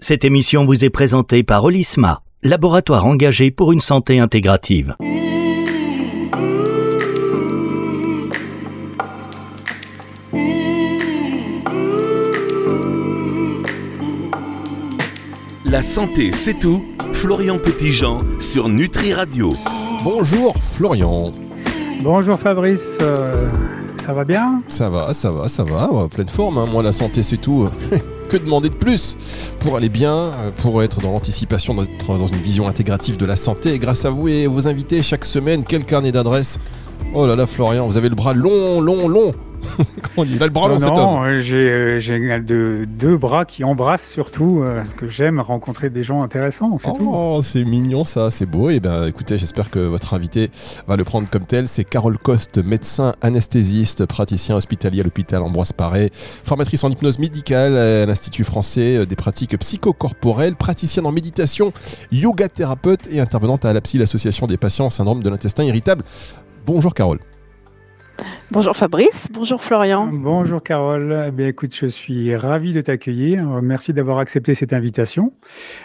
Cette émission vous est présentée par Olisma, laboratoire engagé pour une santé intégrative. La santé, c'est tout. Florian Petitjean sur Nutri Radio. Bonjour Florian. Bonjour Fabrice, euh, ça va bien? Ça va, ça va, ça va, ouais, pleine forme. hein. Moi, la santé, c'est tout. que demander de plus pour aller bien, euh, pour être dans l'anticipation, d'être dans une vision intégrative de la santé. Grâce à vous et vos invités, chaque semaine, quel carnet d'adresses? Oh là là, Florian, vous avez le bras long, long, long. On dit Il a le bras Non, non, euh, j'ai euh, de- deux bras qui embrassent surtout, euh, parce que j'aime rencontrer des gens intéressants, c'est tout. Oh, c'est mignon ça, c'est beau. Et ben écoutez, j'espère que votre invité va le prendre comme tel. C'est Carole Coste, médecin anesthésiste, praticien hospitalier à l'hôpital Ambroise Paré, formatrice en hypnose médicale à l'Institut français euh, des pratiques psychocorporelles, praticienne en méditation, yoga thérapeute et intervenante à l'APSI, l'association des patients syndrome de l'intestin irritable. Bonjour Carole. Bonjour Fabrice, bonjour Florian. Bonjour Carole, eh bien, écoute, je suis ravi de t'accueillir. Euh, Merci d'avoir accepté cette invitation.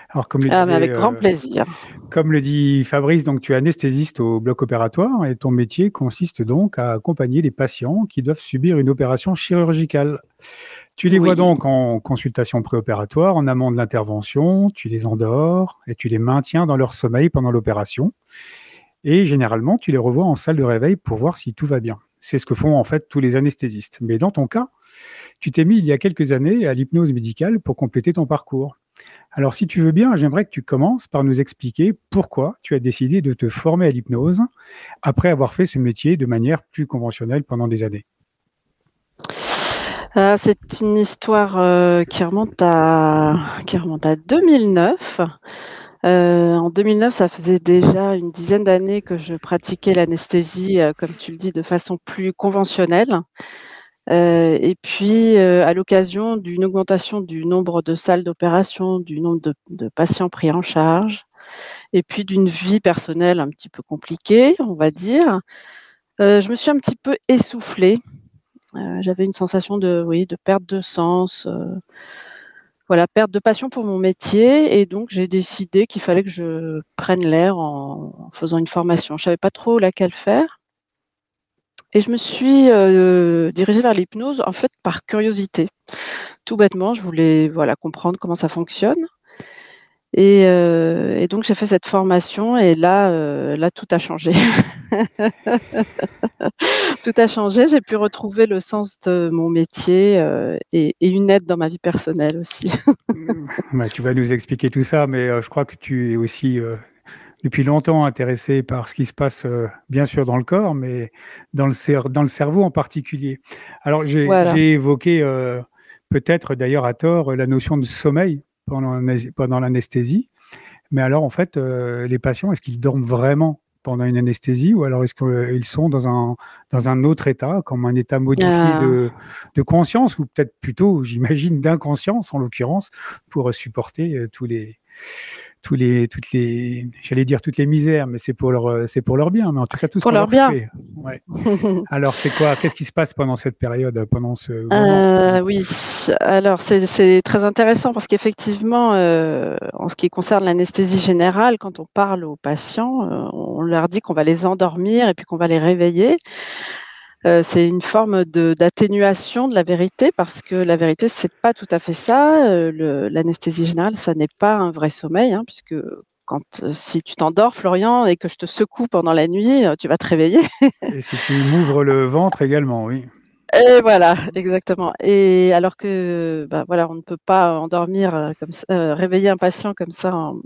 Alors, comme le, Ah, disait, avec euh, grand plaisir. comme le dit Fabrice, donc tu es anesthésiste au bloc opératoire et ton métier consiste donc à accompagner les patients qui doivent subir une opération chirurgicale. Tu les vois donc en consultation préopératoire, en amont de l'intervention, tu les endors et tu les maintiens dans leur sommeil pendant l'opération. Et généralement, tu les revois en salle de réveil pour voir si tout va bien. C'est ce que font en fait tous les anesthésistes. Mais dans ton cas, tu t'es mis il y a quelques années à l'hypnose médicale pour compléter ton parcours. Alors, si tu veux bien, j'aimerais que tu commences par nous expliquer pourquoi tu as décidé de te former à l'hypnose après avoir fait ce métier de manière plus conventionnelle pendant des années. Euh, c'est une histoire euh, qui, remonte à, qui remonte à 2009. Euh, en 2009, ça faisait déjà une dizaine d'années que je pratiquais l'anesthésie, euh, comme tu le dis, de façon plus conventionnelle. Euh, et puis, à l'occasion d'une augmentation du nombre de salles d'opération, du nombre de, de patients pris en charge, et puis d'une vie personnelle un petit peu compliquée, on va dire, je me suis un petit peu essoufflée. J'avais une sensation de, oui, de perte de sens, voilà, perte de passion pour mon métier, et donc j'ai décidé qu'il fallait que je prenne l'air en, faisant une formation. Je savais pas trop laquelle faire. Et je me suis euh, dirigée vers l'hypnose en fait par curiosité. Tout bêtement, je voulais voilà comprendre comment ça fonctionne. Et, euh, et donc j'ai fait cette formation et là, euh, là tout a changé. tout a changé. J'ai pu retrouver le sens de mon métier euh, et, et une aide dans ma vie personnelle aussi. Ouais, tu vas nous expliquer tout ça, mais je crois que tu es aussi depuis longtemps intéressé par ce qui se passe, bien sûr, dans le corps, mais dans le, cer- dans le cerveau en particulier. Alors, j'ai Voilà. évoqué peut-être d'ailleurs à tort la notion de sommeil pendant, l'anesthésie, mais alors en fait, euh, les patients, est-ce qu'ils dorment vraiment pendant une anesthésie ou alors est-ce qu'ils sont dans un, dans un autre état, comme un état modifié Ah. de, de conscience ou peut-être plutôt, j'imagine, d'inconscience en l'occurrence, pour supporter euh, tous les, tous les, toutes les, j'allais dire toutes les misères, mais c'est pour leur, euh, c'est pour leur bien, mais en tout cas tout ce Pour leur bien. fait. Ouais. Alors c'est quoi Qu'est-ce qui se passe pendant cette période, pendant ce moment Euh, oui, alors c'est c'est très intéressant parce qu'effectivement, euh, en ce qui concerne l'anesthésie générale, quand on parle aux patients, euh, on leur dit qu'on va les endormir et puis qu'on va les réveiller. Euh, c'est une forme d'atténuation de, la vérité parce que la vérité, c'est pas tout à fait ça. Euh, L'anesthésie générale, ça n'est pas un vrai sommeil, hein, puisque quand euh, si tu t'endors, Florian, et que je te secoue pendant la nuit, tu vas te réveiller. Et si tu m'ouvres le ventre également, oui. Et voilà, exactement. Et alors que, bah, voilà, on ne peut pas endormir comme ça, réveiller un patient comme ça en,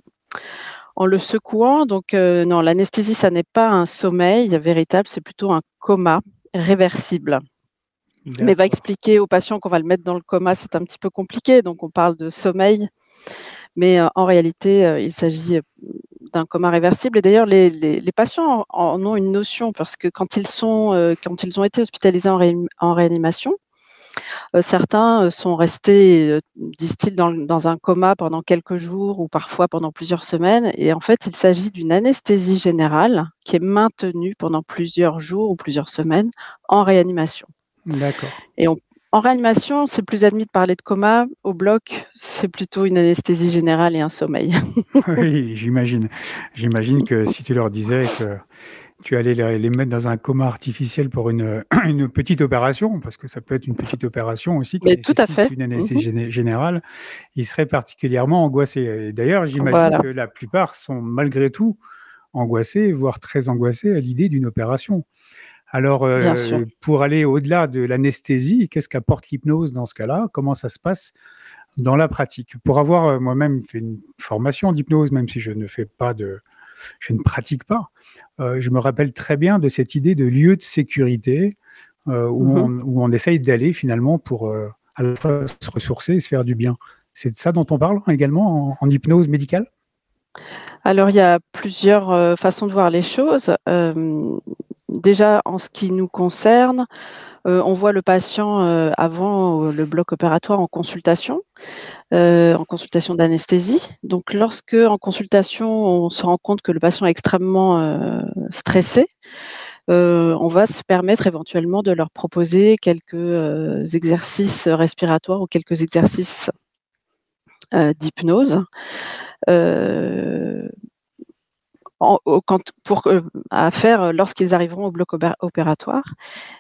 en le secouant. Donc, euh, non, l'anesthésie, ça n'est pas un sommeil véritable, c'est plutôt un coma réversible. Mais va expliquer aux patients qu'on va le mettre dans le coma, c'est un petit peu compliqué. Donc, on parle de sommeil, mais euh, en réalité, euh, il s'agit euh, d'un coma réversible. Et d'ailleurs, les, les- les patients en, ont une notion parce que quand ils sont, quand ils ont été hospitalisés en, réanim- en réanimation, certains euh, sont restés, euh, disent-ils, dans, un coma pendant quelques jours ou parfois pendant plusieurs semaines. Et en fait, il s'agit d'une anesthésie générale qui est maintenue pendant plusieurs jours ou plusieurs semaines en réanimation. D'accord. Et on, en réanimation, c'est plus admis de parler de coma. Au bloc, c'est plutôt une anesthésie générale et un sommeil. oui, j'imagine. J'imagine que si tu leur disais que tu allais les, mettre dans un coma artificiel pour une, une, petite opération, parce que ça peut être une petite opération aussi, qui tout à fait. une anesthésie mhm. générale, ils seraient particulièrement angoissés. D'ailleurs, j'imagine que la plupart sont malgré tout angoissés, voire très angoissés à l'idée d'une opération. Alors, euh, pour aller au-delà de l'anesthésie, qu'est-ce qu'apporte l'hypnose dans ce cas-là? Comment ça se passe dans la pratique? Pour avoir euh, moi-même fait une formation d'hypnose, même si je ne fais pas de, je ne pratique pas. Euh, je me rappelle très bien de cette idée de lieu de sécurité euh, mmh où, on, essaye d'aller finalement pour euh, à la fois se ressourcer et se faire du bien. C'est de ça dont on parle également en, hypnose médicale? Alors, il y a plusieurs façons de voir les choses. déjà, en ce qui nous concerne, on voit le patient avant le bloc opératoire en consultation. Euh, en consultation d'anesthésie. Donc, lorsque en consultation, on se rend compte que le patient est extrêmement euh, stressé, euh, on va se permettre éventuellement de leur proposer quelques exercices respiratoires ou quelques exercices d'hypnose pour, euh, à faire euh, lorsqu'ils arriveront au bloc opératoire.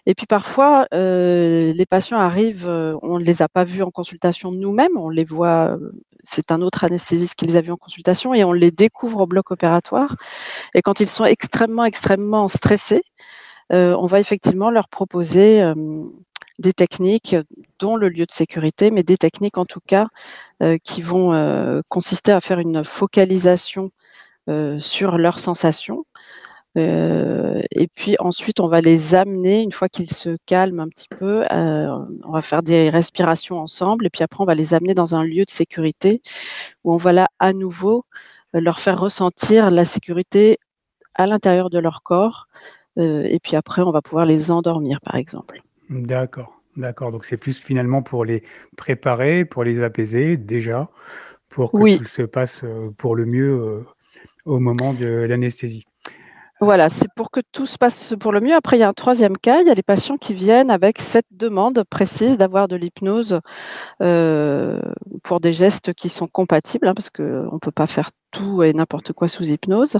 Et puis parfois, euh, les patients arrivent, on ne les a pas vus en consultation nous-mêmes, on les voit, c'est un autre anesthésiste qui les a vus en consultation et on les découvre au bloc opératoire. Et quand ils sont extrêmement, extrêmement stressés, on va effectivement leur proposer des techniques, dont le lieu de sécurité, mais des techniques en tout cas qui vont consister à faire une focalisation euh, sur leurs sensations. Euh, et puis ensuite, on va les amener, une fois qu'ils se calment un petit peu, euh, on va faire des respirations ensemble. Et puis après, on va les amener dans un lieu de sécurité où on va là à nouveau leur faire ressentir la sécurité à l'intérieur de leur corps. et puis après, on va pouvoir les endormir, par exemple. D'accord, d'accord. Donc c'est plus finalement pour les préparer, pour les apaiser déjà, pour que tout se passe pour le mieux au moment de l'anesthésie. Voilà, c'est pour que tout se passe pour le mieux. Après, il y a un troisième cas, il y a les patients qui viennent avec cette demande précise d'avoir de l'hypnose euh, pour des gestes qui sont compatibles, hein, parce qu'on ne peut pas faire tout et n'importe quoi sous hypnose.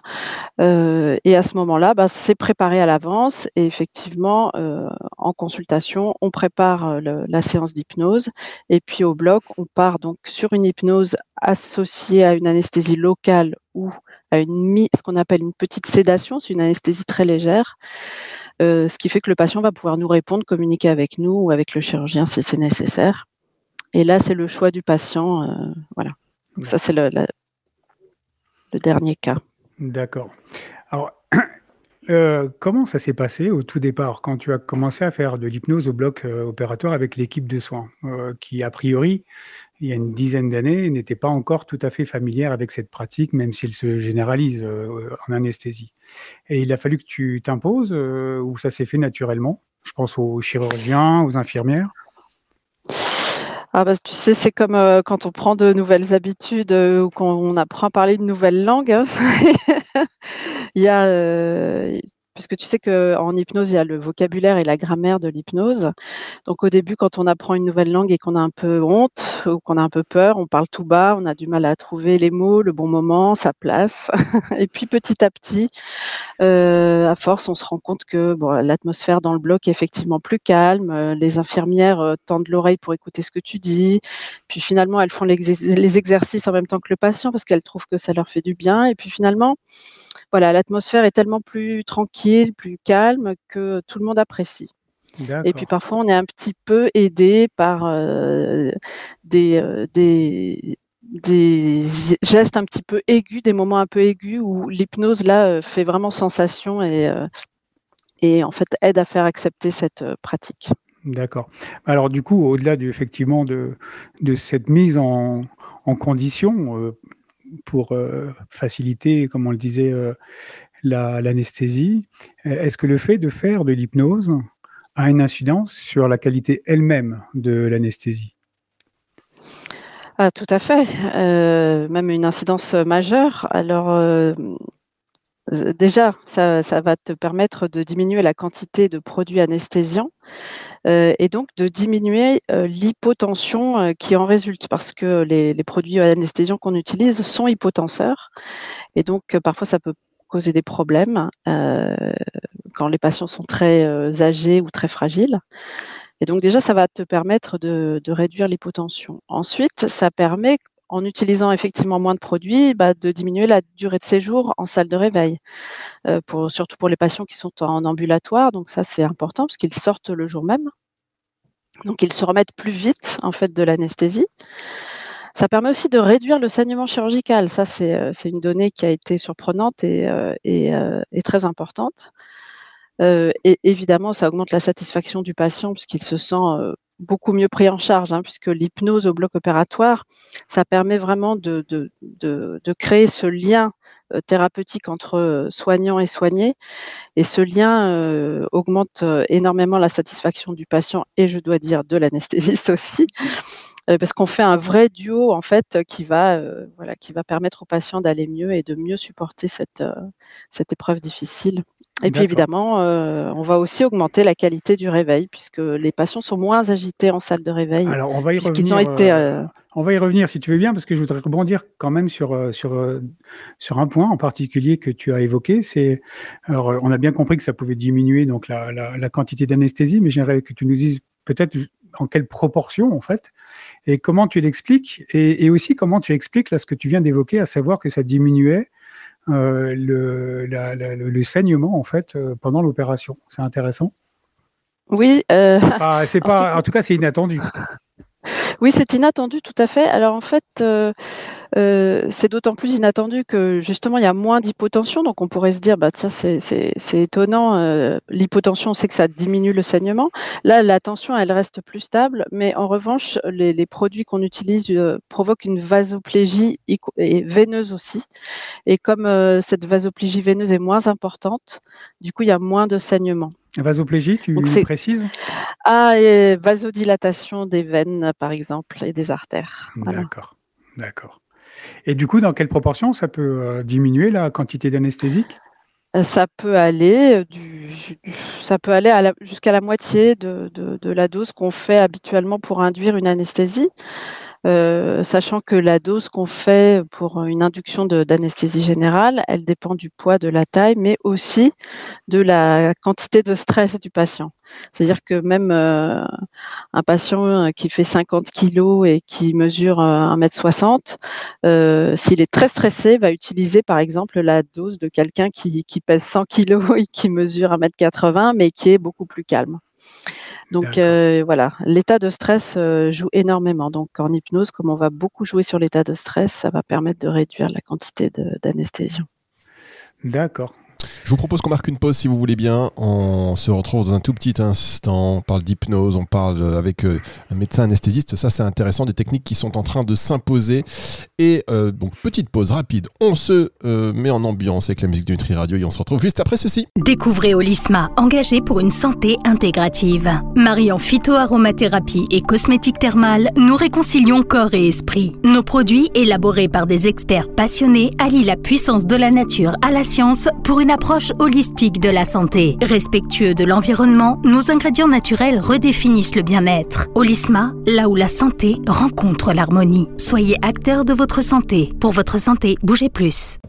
Euh, et à ce moment-là, bah, c'est préparé à l'avance et effectivement, euh, en consultation, on prépare la séance d'hypnose et puis au bloc, on part donc sur une hypnose associée à une anesthésie locale ou à une, ce qu'on appelle une petite sédation, c'est une anesthésie très légère, euh, ce qui fait que le patient va pouvoir nous répondre, communiquer avec nous ou avec le chirurgien si c'est nécessaire. Et là, c'est le choix du patient. Euh, voilà. Donc ça, c'est le, le, dernier cas. D'accord. Euh, comment ça s'est passé au tout départ quand tu as commencé à faire de l'hypnose au bloc opératoire avec l'équipe de soins, qui a priori il y a une dizaine d'années, n'était pas encore tout à fait familière avec cette pratique, même si elle se généralise euh, en anesthésie? Et il a fallu que tu t'imposes, euh, ou ça s'est fait naturellement? Je pense aux chirurgiens, aux infirmières? Ah bah, tu sais, c'est comme euh, quand on prend de nouvelles habitudes ou qu'on apprend à parler une nouvelle langue. Hein. il y a, puisque tu sais qu'en hypnose, il y a le vocabulaire et la grammaire de l'hypnose. Donc au début, quand on apprend une nouvelle langue et qu'on a un peu honte ou qu'on a un peu peur, on parle tout bas, on a du mal à trouver les mots, le bon moment, sa place. et puis petit à petit, euh, à force, on se rend compte que l'atmosphère dans le bloc est effectivement plus calme. Euh, les infirmières euh, tendent l'oreille pour écouter ce que tu dis. Puis finalement, elles font les exercices en même temps que le patient parce qu'elles trouvent que ça leur fait du bien. Et puis finalement, voilà, l'atmosphère est tellement plus tranquille, plus calme que tout le monde apprécie. Et puis parfois, on est un petit peu aidé par euh, euh, des, des, gestes un petit peu aigus, des moments un peu aigus où l'hypnose là euh, fait vraiment sensation et, et en fait aide à faire accepter cette pratique. D'accord. Alors du coup, au-delà du, effectivement de, de cette mise en, en condition, pour euh, faciliter, comme on le disait, euh, l'anesthésie. Est-ce que le fait de faire de l'hypnose a une incidence sur la qualité elle-même de l'anesthésie? Ah, Tout à fait, euh, même une incidence majeure. Alors, déjà, ça, va te permettre de diminuer la quantité de produits anesthésiants et donc de diminuer l'hypotension qui en résulte parce que les, les produits anesthésiants qu'on utilise sont hypotenseurs et donc parfois ça peut causer des problèmes quand les patients sont très âgés ou très fragiles. Et donc déjà, ça va te permettre de, réduire l'hypotension. Ensuite, ça permet, en utilisant effectivement moins de produits, bah, de diminuer la durée de séjour en salle de réveil, euh, surtout pour les patients qui sont en ambulatoire. Donc ça, c'est important parce qu'ils sortent le jour même. Donc ils se remettent plus vite en fait de l'anesthésie. Ça permet aussi de réduire le saignement chirurgical. Ça, c'est euh, une donnée qui a été surprenante et, euh, très importante. Et évidemment, ça augmente la satisfaction du patient puisqu'il se sent beaucoup mieux pris en charge, hein, puisque l'hypnose au bloc opératoire, ça permet vraiment de, créer ce lien euh, thérapeutique entre soignant et soigné. Et ce lien augmente énormément la satisfaction du patient et je dois dire de l'anesthésiste aussi. Parce qu'on fait un vrai duo en fait qui va, permettre au patient d'aller mieux et de mieux supporter cette épreuve difficile. Et puis évidemment, euh, on va aussi augmenter la qualité du réveil puisque les patients sont moins agités en salle de réveil. Alors on va y revenir. Ont été, euh, on va y revenir si tu veux bien parce que je voudrais rebondir quand même sur euh, sur sur un point en particulier que tu as évoqué. C'est on a bien compris que ça pouvait diminuer donc la, la, quantité d'anesthésie, mais j'aimerais que tu nous dises peut-être en quelle proportion en fait et comment tu l'expliques et, et aussi comment tu expliques là ce que tu viens d'évoquer, à savoir que ça diminuait euh, le, le, saignement en fait euh, pendant l'opération. C'est intéressant. Oui. Euh, c'est pas, en tout cas, c'est inattendu. Oui, c'est inattendu, tout à fait. Alors en fait, euh, c'est d'autant plus inattendu que justement il y a moins d'hypotension, donc on pourrait se dire bah tiens c'est étonnant, euh, l'hypotension c'est que ça diminue le saignement. Là la tension elle reste plus stable, mais en revanche les, produits qu'on utilise euh, provoquent une vasoplégie veineuse aussi. Et comme cette vasoplégie veineuse est moins importante, du coup il y a moins de saignement. Vasoplégie, tu précises? Ah, et vasodilatation des veines, par exemple, et des artères. D'accord, d'accord. Et du coup, dans quelle proportion ça peut euh, diminuer la quantité d'anesthésique? Euh, ça peut aller, euh, du, ça peut aller jusqu'à la moitié de, de la dose qu'on fait habituellement pour induire une anesthésie. Euh, sachant que la dose qu'on fait pour une induction d'anesthésie générale, elle dépend du poids, de la taille, mais aussi de la quantité de stress du patient. C'est-à-dire que même euh, un patient euh, qui fait 50 kg et qui mesure 1m60, s'il est très stressé, va utiliser par exemple la dose de quelqu'un qui, pèse 100 kg et qui mesure 1m80, mais qui est beaucoup plus calme. Donc euh, voilà, l'état de stress euh, joue énormément. Donc en hypnose, comme on va beaucoup jouer sur l'état de stress, ça va permettre de réduire la quantité d'anesthésion. D'accord. Je vous propose qu'on marque une pause si vous voulez bien. On se retrouve dans un tout petit instant. On parle d'hypnose, on parle avec euh, un médecin anesthésiste. Ça, c'est intéressant. Des techniques qui sont en train de s'imposer. Et euh, donc, petite pause rapide. On se euh, met en ambiance avec la musique de Nutri Radio et on se retrouve juste après ceci. Découvrez Olisma, engagé pour une santé intégrative. Mariant phytoaromathérapie et cosmétique thermale, nous réconcilions corps et esprit. Nos produits, élaborés par des experts passionnés, allient la puissance de la nature à la science pour une approche holistique de la santé. Respectueux de l'environnement, nos ingrédients naturels redéfinissent le bien-être. Holisma, là où la santé rencontre l'harmonie. Soyez acteur de votre santé. Pour votre santé, bougez plus.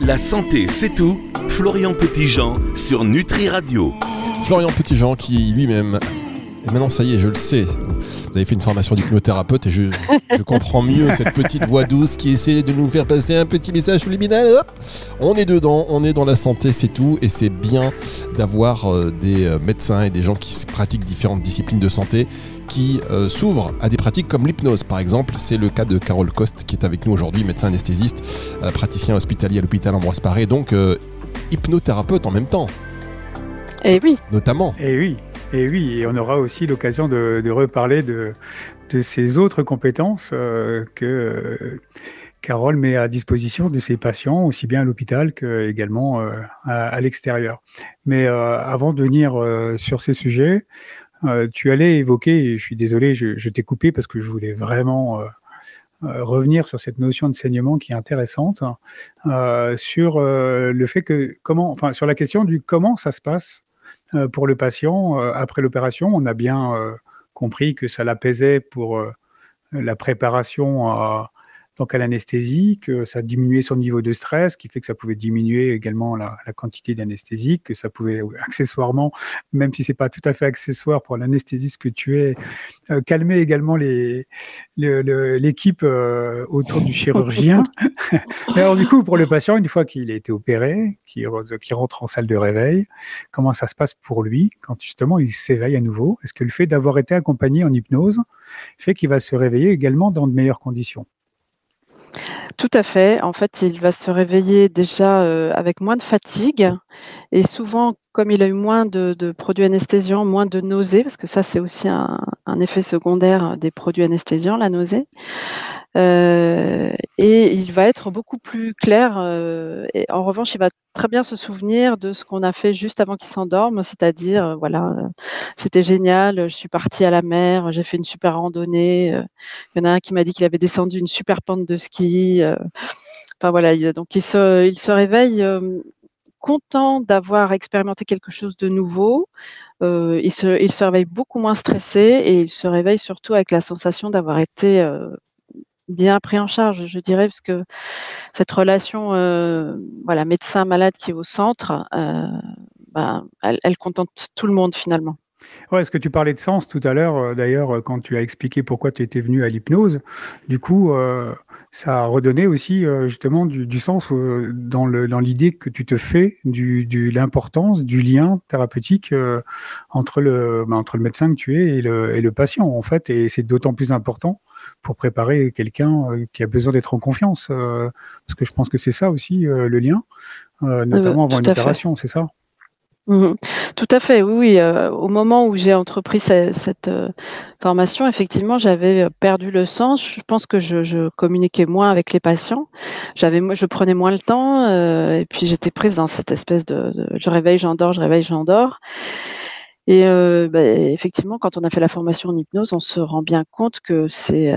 La santé, c'est tout. Florian Petitjean sur Nutri Radio. Florian Petitjean qui lui-même et maintenant, ça y est, je le sais. Vous avez fait une formation d'hypnothérapeute et je, comprends mieux cette petite voix douce qui essaie de nous faire passer un petit message subliminal. Hop on est dedans, on est dans la santé, c'est tout. Et c'est bien d'avoir euh, des euh, médecins et des gens qui pratiquent différentes disciplines de santé qui euh, s'ouvrent à des pratiques comme l'hypnose, par exemple. C'est le cas de Carole Coste qui est avec nous aujourd'hui, médecin anesthésiste, praticien hospitalier à l'hôpital Ambroise Paré, donc hypnothérapeute en même temps. Et eh oui. Notamment. Et eh oui. Et oui, on aura aussi l'occasion de, reparler de, ces autres compétences euh, que euh, Carole met à disposition de ses patients, aussi bien à l'hôpital qu'également euh, à, l'extérieur. Mais avant de venir sur ces sujets, tu allais évoquer, je suis désolé, je, t'ai coupé parce que je voulais vraiment revenir sur cette notion de saignement qui est intéressante, sur le fait que comment, enfin sur la question du comment ça se passe pour le patient après l'opération. On a bien compris que ça l'apaisait pour la préparation à, donc à l'anesthésie, que ça diminuait son niveau de stress, qui fait que ça pouvait diminuer également la, quantité d'anesthésie, que ça pouvait accessoirement, même si c'est pas tout à fait accessoire pour l'anesthésiste que tu es, euh, calmer également l'équipe euh, autour du chirurgien. alors du coup, pour le patient, une fois qu'il a été opéré, qu'il rentre en salle de réveil, comment ça se passe pour lui quand justement il s'éveille à nouveau? Est-ce que le fait d'avoir été accompagné en hypnose fait qu'il va se réveiller également dans de meilleures conditions? Tout à fait. En fait, il va se réveiller déjà, euh, avec moins de fatigue et souvent, comme il a eu moins de produits anesthésiants, moins de nausées, parce que ça, c'est aussi un effet secondaire des produits anesthésiants, la nausée. Euh, et il va être beaucoup plus clair. Euh, en revanche, il va très bien se souvenir de ce qu'on a fait juste avant qu'il s'endorme, c'est-à-dire, euh, voilà, c'était génial, je suis partie à la mer, j'ai fait une super randonnée. il y en a un qui m'a dit qu'il avait descendu une super pente de ski. enfin voilà, donc il se, il se réveille content d'avoir expérimenté quelque chose de nouveau. il, se, il, se, réveille beaucoup moins stressé et il se réveille surtout avec la sensation d'avoir été bien pris en charge, je dirais, parce que cette relation euh, voilà, médecin-malade qui est au centre, euh, ben, elle, contente tout le monde finalement. Ouais, est-ce que tu parlais de sens tout à l'heure, euh, d'ailleurs, quand tu as expliqué pourquoi tu étais venu à l'hypnose Du coup, ça a redonné aussi justement du, sens dans l'idée que tu te fais du, de l'importance du lien thérapeutique entre, le, ben, entre le médecin que tu es et le, et le patient, en fait. Et c'est d'autant plus important pour préparer quelqu'un euh, qui a besoin d'être en confiance. Euh, parce que je pense que c'est ça aussi euh, le lien, notamment avant une opération, c'est ça? Mmh Tout à fait, oui. au moment où j'ai entrepris cette, formation, effectivement, j'avais perdu le sens. Je pense que je, communiquais moins avec les patients. J'avais, je prenais moins le temps, et puis j'étais prise dans cette espèce de, je réveille, j'endors, je réveille, j'endors. Et bah, effectivement, quand on a fait la formation en hypnose, on se rend bien compte que c'est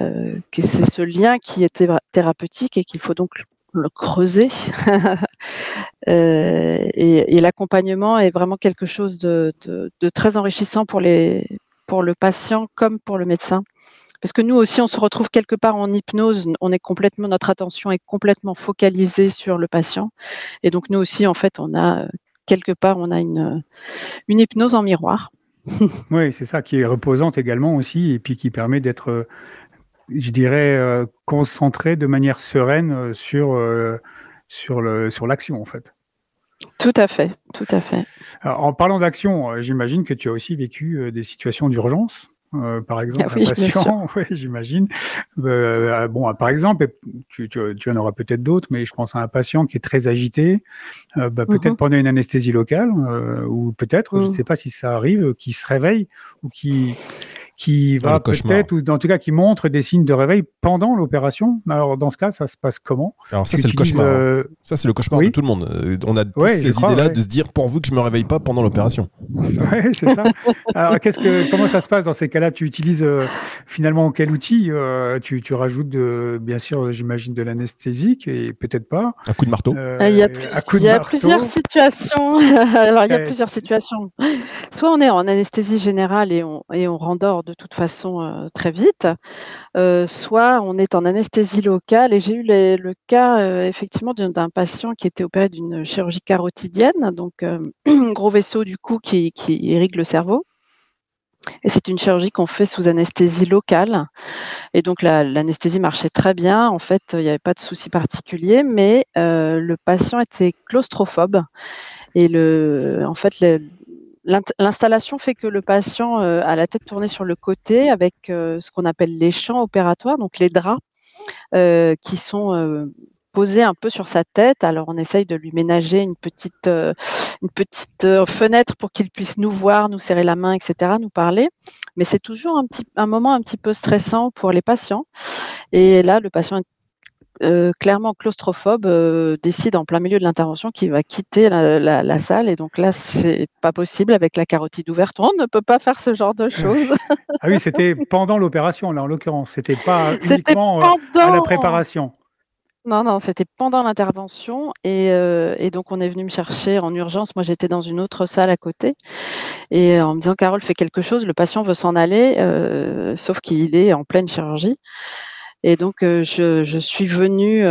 que c'est ce lien qui est thérapeutique et qu'il faut donc le creuser. euh, et, l'accompagnement est vraiment quelque chose de, de, très enrichissant pour les pour le patient comme pour le médecin. Parce que nous aussi, on se retrouve quelque part en hypnose. On est complètement, notre attention est complètement focalisée sur le patient. Et donc nous aussi, en fait, on a quelque part, on a une, une hypnose en miroir. oui, c'est ça qui est reposante également aussi, et puis qui permet d'être, je dirais, euh, concentré de manière sereine euh, sur, euh, sur, le, sur l'action, en fait. Tout à fait, tout à fait. en parlant d'action, j'imagine que tu as aussi vécu des situations d'urgence. Euh, par exemple, ah un patient, oui, j'imagine. Euh, bon, par exemple, tu, en auras peut-être d'autres, mais je pense à un patient qui est très agité, euh, bah, peut-être mhm. pendant une anesthésie locale, ou peut-être, je ne mhm. sais pas si ça arrive, qui se réveille ou qui qui va peut-être, ou en tout cas qui montre des signes de réveil pendant l'opération. Alors dans ce cas, ça se passe comment? Alors ça, c'est le cauchemar. Hein. Euh, ça, c'est le cauchemar de tout le monde. Euh, on a tous ces idées-là de se dire pourvu que je me réveille pas pendant l'opération. Oui, c'est ça. Alors qu'est-ce que, comment ça se passe dans ces cas-là? Tu utilises euh, finalement quel outil tu, tu, rajoutes de, bien sûr, j'imagine de l'anesthésique et peut-être pas. Un coup de marteau. il y a, il y a plusieurs situations. Alors il y a plusieurs situations. Soit on est en anesthésie générale et on, et on rendort de de toute façon euh, très vite, euh, soit on est en anesthésie locale. Et j'ai eu le cas euh, effectivement d'un patient qui était opéré d'une chirurgie carotidienne, donc gros vaisseau du cou qui, irrigue le cerveau. Et c'est une chirurgie qu'on fait sous anesthésie locale. Et donc l'anesthésie marchait très bien. En fait, il n'y avait pas de souci particulier, mais le patient était claustrophobe. Et le, en fait, L'installation fait que le patient euh, a la tête tournée sur le côté avec euh, ce qu'on appelle les champs opératoires, donc les draps euh, qui sont posés un peu sur sa tête. Alors on essaye de lui ménager une petite, une petite fenêtre pour qu'il puisse nous voir, nous serrer la main, etc., nous parler. Mais c'est toujours un, petit, un moment un petit peu stressant pour les patients. Et là, le patient est euh, clairement claustrophobe euh, décide en plein milieu de l'intervention qu'il va quitter la, salle. Et donc là, c'est pas possible avec la carotide ouverte. On ne peut pas faire ce genre de choses. ah oui, c'était pendant l'opération, là, en l'occurrence. C'était pas uniquement à la préparation. Non, non, c'était pendant l'intervention et, donc on est venu me chercher en urgence. Moi, j'étais dans une autre salle à côté et en me disant Carole fait quelque chose, le patient veut s'en aller, sauf qu'il est en pleine chirurgie. Et donc je, je, suis venue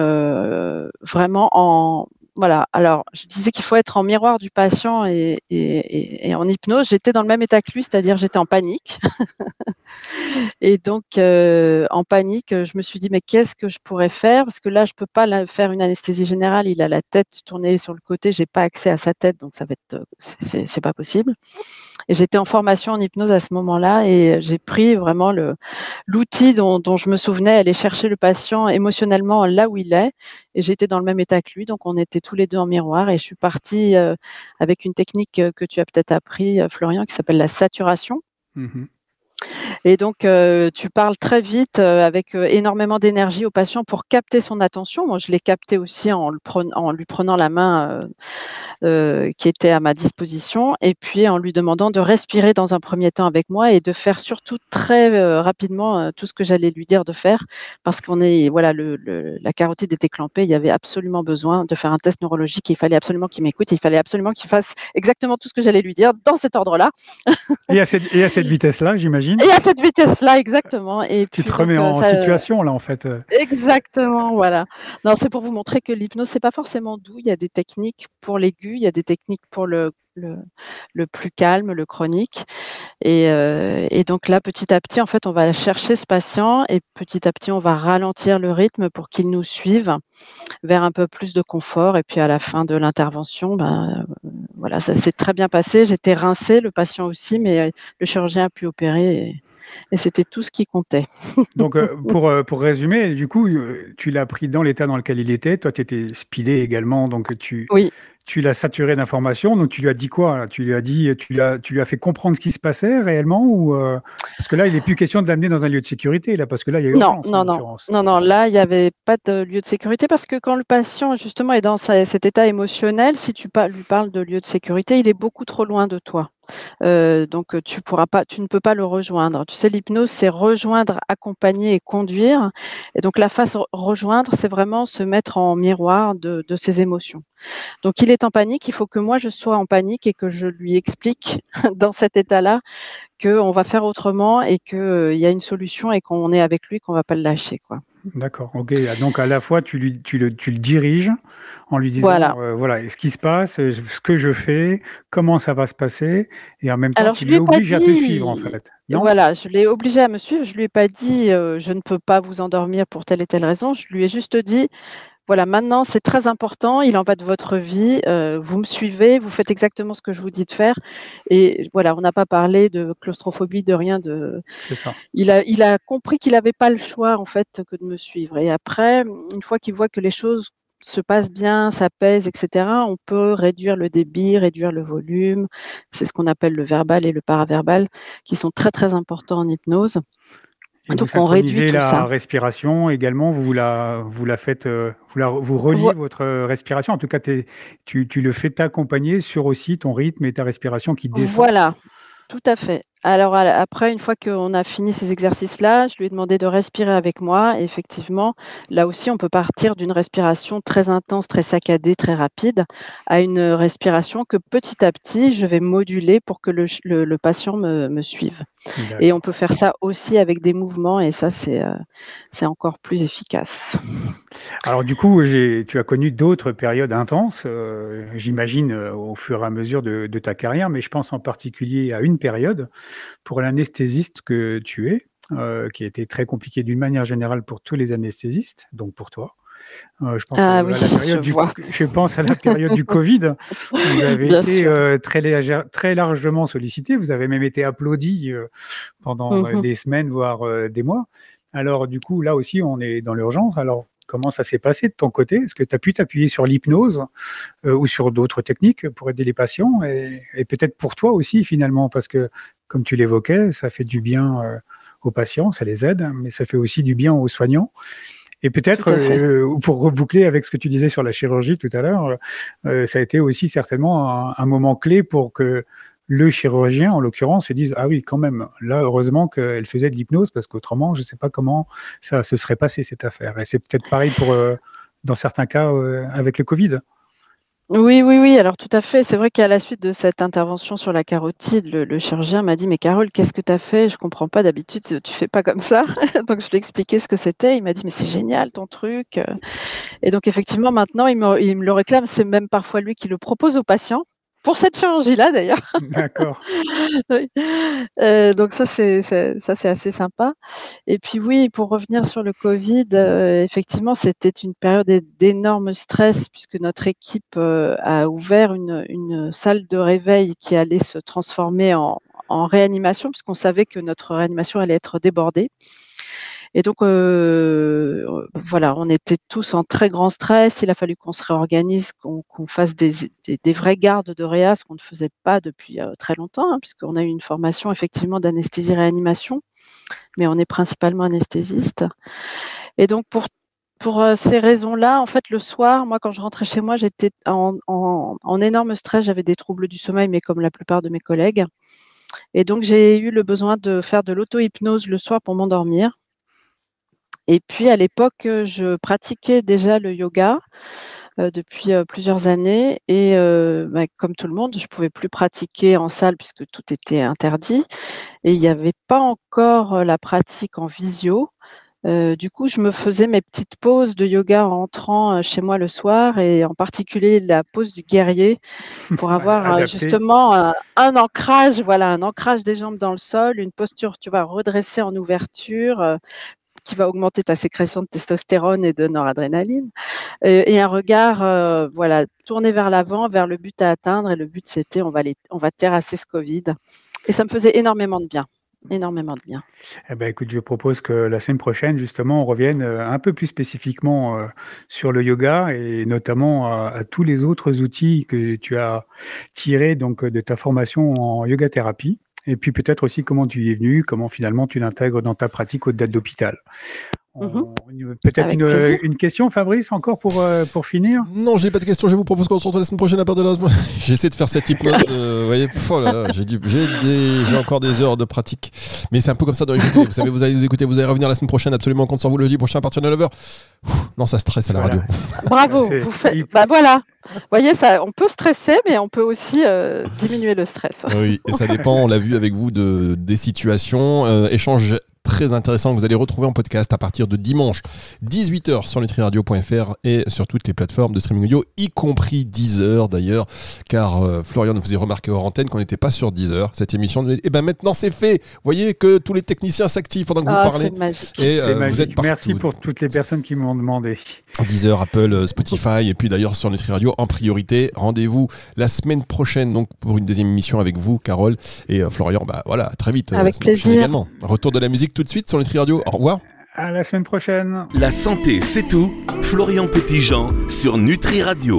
vraiment en voilà. Alors, je disais qu'il faut être en miroir du patient et, en hypnose. J'étais dans le même état que lui, c'est-à-dire j'étais en panique. et donc, euh, en panique, je me suis dit, mais qu'est-ce que je pourrais faire? Parce que là, je ne peux pas faire une anesthésie générale. Il a la tête tournée sur le côté. Je n'ai pas accès à sa tête, donc ça va être, c'est pas possible. Et j'étais en formation en hypnose à ce moment-là et j'ai pris vraiment l'outil dont, dont, je me souvenais, aller chercher le patient émotionnellement là où il est. Et j'étais dans le même état que lui, donc on était tous les deux en miroir. Et je suis partie euh, avec une technique euh, que tu as peut-être appris, euh, Florian, qui s'appelle la saturation. Mmh et donc, euh, tu parles très vite euh, avec euh, énormément d'énergie au patient pour capter son attention. Moi, je l'ai capté aussi en, en, lui prenant la main qui était à ma disposition et puis en lui demandant de respirer dans un premier temps avec moi et de faire surtout très rapidement tout ce que j'allais lui dire de faire parce qu'on est, voilà, le, la carotide était clampée. Il y avait absolument besoin de faire un test neurologique. Il fallait absolument qu'il m'écoute. Il fallait absolument qu'il fasse exactement tout ce que j'allais lui dire dans cet ordre-là. et, à cette, vitesse-là, j'imagine? À cette vitesse-là, exactement. Et tu te remets en situation, là, en fait. Exactement, voilà. Non, c'est pour vous montrer que l'hypnose, c'est pas forcément doux. Il y a des techniques pour l'aigu, il y a des techniques pour le, le, plus calme, le chronique. Et, et, donc là, petit à petit, en fait, on va chercher ce patient et petit à petit, on va ralentir le rythme pour qu'il nous suive vers un peu plus de confort. Et puis à la fin de l'intervention, ben, voilà, ça s'est très bien passé. J'étais rincée, le patient aussi, mais le chirurgien a pu opérer. Et, et c'était tout ce qui comptait. Donc, euh, pour, euh, pour résumer, du coup, euh, tu l'as pris dans l'état dans lequel il était. Toi, tu étais speedé également, donc tu, oui. tu l'as saturé d'informations. Donc, tu lui as dit quoi Tu lui as dit, tu lui as, tu lui as fait comprendre ce qui se passait réellement ou Parce que là, il n'est plus question de l'amener dans un lieu de sécurité, là, parce que là, il y a urgence. Non, non, non, non, non. Là, il n'y avait pas de lieu de sécurité parce que quand le patient, justement, est dans cet état émotionnel, si tu lui parles de lieu de sécurité, il est beaucoup trop loin de toi. Euh, donc tu pourras pas, tu ne peux pas le rejoindre. Tu sais, l'hypnose, c'est rejoindre, accompagner et conduire. Et donc la phase rejoindre, c'est vraiment se mettre en miroir de, ses émotions. Donc il est en panique, il faut que moi je sois en panique et que je lui explique dans cet état-là qu'on va faire autrement et qu'il y a une solution et qu'on est avec lui, qu'on va pas le lâcher. Quoi. D'accord, ok. Donc à la fois, tu, lui, tu, le, tu le diriges en lui disant voilà. Euh, voilà ce qui se passe, euh, ce que je fais, comment ça va se passer, et en même temps, tu l'obliges à te suivre en fait. voilà, je l'ai obligé à me suivre. Je lui ai pas dit euh, je ne peux pas vous endormir pour telle et telle raison. Je lui ai juste dit voilà, maintenant c'est très important, il en va de votre vie, euh, vous me suivez, vous faites exactement ce que je vous dis de faire. Et voilà, on n'a pas parlé de claustrophobie, de rien. De... Ça. Il, a, il a compris qu'il n'avait pas le choix en fait que de me suivre. Et après, une fois qu'il voit que les choses se passent bien, ça pèse, etc., on peut réduire le débit, réduire le volume. C'est ce qu'on appelle le verbal et le paraverbal, qui sont très très importants en hypnose. Donc vous on réduit la respiration également. Vous la, vous la faites, euh, vous, la, vous reliez votre respiration. En tout cas, tu, tu le fais t'accompagner sur aussi ton rythme et ta respiration qui descend. Voilà, tout à fait. Alors après, une fois qu'on a fini ces exercices-là, je lui ai demandé de respirer avec moi. Et effectivement, là aussi, on peut partir d'une respiration très intense, très saccadée, très rapide, à une respiration que petit à petit, je vais moduler pour que le, patient me, suive. Et on peut faire ça aussi avec des mouvements, et ça, c'est euh, encore plus efficace. Alors du coup, tu as connu d'autres périodes intenses, euh, j'imagine, euh, au fur et à mesure de, de ta carrière, mais je pense en particulier à une période pour l'anesthésiste que tu es, euh, qui a été très compliqué d'une manière générale pour tous les anesthésistes, donc pour toi. Euh, je, pense ah oui, je, du, je, pense à la période du Covid. Vous avez été euh, très, très largement sollicité. Vous avez même été applaudi pendant mhm. des semaines, voire des mois. Alors, du coup, là aussi, on est dans l'urgence. Alors, comment ça s'est passé de ton côté? Est-ce que tu as pu t'appuyer sur l'hypnose ou sur d'autres techniques pour aider les patients? Et, et peut-être pour toi aussi finalement parce que comme tu l'évoquais, ça fait du bien euh, aux patients, ça les aide, mais ça fait aussi du bien aux soignants. Et peut-être, euh, pour reboucler avec ce que tu disais sur la chirurgie tout à l'heure, euh, ça a été aussi certainement un, moment clé pour que le chirurgien, en l'occurrence, se dise Ah oui, quand même, là, heureusement qu'elle faisait de l'hypnose, parce qu'autrement, je ne sais pas comment ça se serait passé cette affaire. Et c'est peut-être pareil pour, dans certains cas, avec le Covid. Oui, oui, oui, alors tout à fait. C'est vrai qu'à la suite de cette intervention sur la carotide, le, chirurgien m'a dit Mais Carole, qu'est-ce que tu as fait? Je comprends pas, d'habitude, tu fais pas comme ça. donc, je lui ai expliqué ce que c'était. Il m'a dit Mais c'est génial ton truc. Et donc, effectivement, maintenant, il me, il me le réclame. C'est même parfois lui qui le propose aux patients pour cette chirurgie-là d'ailleurs. D'accord. Euh, donc ça c'est ça c'est assez sympa. Et puis oui, pour revenir sur le Covid, euh, effectivement c'était une période d'énorme stress puisque notre équipe euh, a ouvert une, une, salle de réveil qui allait se transformer en, en réanimation puisqu'on savait que notre réanimation allait être débordée. Et donc, euh, voilà, on était tous en très grand stress. Il a fallu qu'on se réorganise, qu'on fasse des, des, vraies gardes de réa, ce qu'on ne faisait pas depuis euh, très longtemps, hein, puisqu'on a eu une formation effectivement d'anesthésie-réanimation, mais on est principalement anesthésiste. Et donc, pour pour euh, ces raisons-là, en fait, le soir, moi, quand je rentrais chez moi, j'étais en, en, en, énorme stress. J'avais des troubles du sommeil, mais comme la plupart de mes collègues. Et donc, j'ai eu le besoin de faire de l'auto-hypnose le soir pour m'endormir. Et puis à l'époque, je pratiquais déjà le yoga depuis plusieurs années. Et bah, comme tout le monde, je ne pouvais plus pratiquer en salle puisque tout était interdit. Et il n'y avait pas encore la pratique en visio. du coup, je me faisais mes petites pauses de yoga en rentrant chez moi le soir et en particulier la pause du guerrier pour avoir justement un ancrage, voilà, un ancrage des jambes dans le sol, une posture, tu vois, redressée en ouverture, qui va augmenter ta sécrétion de testostérone et de noradrénaline, euh, et un regard euh, voilà, tourné vers l'avant, vers le but à atteindre. Et le but, c'était on va, on va terrasser ce Covid. Et ça me faisait énormément de bien énormément de bien. Eh ben, écoute, je propose que la semaine prochaine, justement, on revienne euh, un peu plus spécifiquement sur le yoga et notamment à, tous les autres outils que tu as tirés donc, de ta formation en yoga thérapie. Et puis peut-être aussi comment tu y es venu, comment finalement tu l'intègres dans ta pratique au date d'hôpital. Mhm. Peut-être une, une, question, Fabrice, encore pour, euh, pour finir Non, je n'ai pas de question. Je vous propose qu'on se retrouve la semaine prochaine à part de la. J'essaie de faire cette hypnose. Euh, vous voyez, oh j'ai encore des heures de pratique. Mais c'est un peu comme ça dans les jeux Vous savez, vous allez nous écouter, vous allez revenir la semaine prochaine, absolument, compte sur vous le jeudi prochain à partir de 9h. non, ça stresse à la radio. Bravo. Vous faites... Bah voilà. Vous voyez, ça, on peut stresser, mais on peut aussi euh, diminuer le stress. Oui, et ça dépend, on l'a vu avec vous, de, des situations. échange très intéressant que vous allez retrouver en podcast à partir de dimanche 18h sur nutriradio.fr et sur toutes les plateformes de streaming audio, y compris 10h d'ailleurs, car euh, Florian nous faisait remarquer hors antenne qu'on n'était pas sur 10h cette émission. Et eh ben maintenant c'est fait. Vous voyez que tous les techniciens s'activent pendant que vous ah, parlez. Et euh, vous êtes Merci pour toutes les personnes qui m'ont demandé. 10h, Apple, euh, Spotify et puis d'ailleurs sur Nutriradio en priorité. Rendez-vous la semaine prochaine donc pour une deuxième émission avec vous, Carole et Florian. Bah voilà, très vite. Avec plaisir. Également. Retour de la musique tout de suite sur Nutri Radio. Au revoir. À la semaine prochaine. La santé, c'est tout. Florian Petitjean sur Nutri Radio.